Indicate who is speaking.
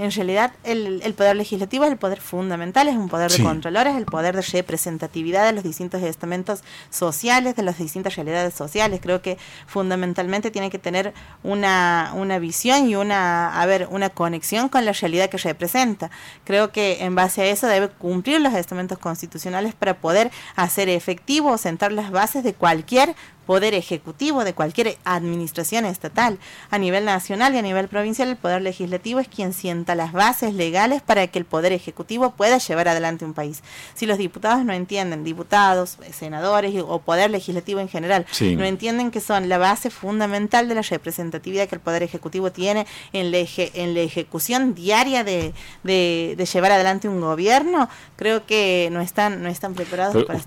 Speaker 1: en realidad el, el poder legislativo es el poder fundamental, es un poder de controlor, es el poder de representatividad de los distintos estamentos sociales, de las distintas realidades sociales. Creo que fundamentalmente tiene que tener una, una visión y una, a ver, una conexión con la realidad que representa. Creo que en base a eso debe cumplir los estamentos constitucionales para poder hacer efectivo, sentar las bases de cualquier poder ejecutivo de cualquier administración estatal. A nivel nacional y a nivel provincial, el poder legislativo es quien sienta las bases legales para que el poder ejecutivo pueda llevar adelante un país. Si los diputados no entienden, diputados, senadores o poder legislativo en general, no entienden que son la base fundamental de la representatividad que el poder ejecutivo tiene en la, en la ejecución diaria de, de, llevar adelante un gobierno, creo que no están, no están preparados para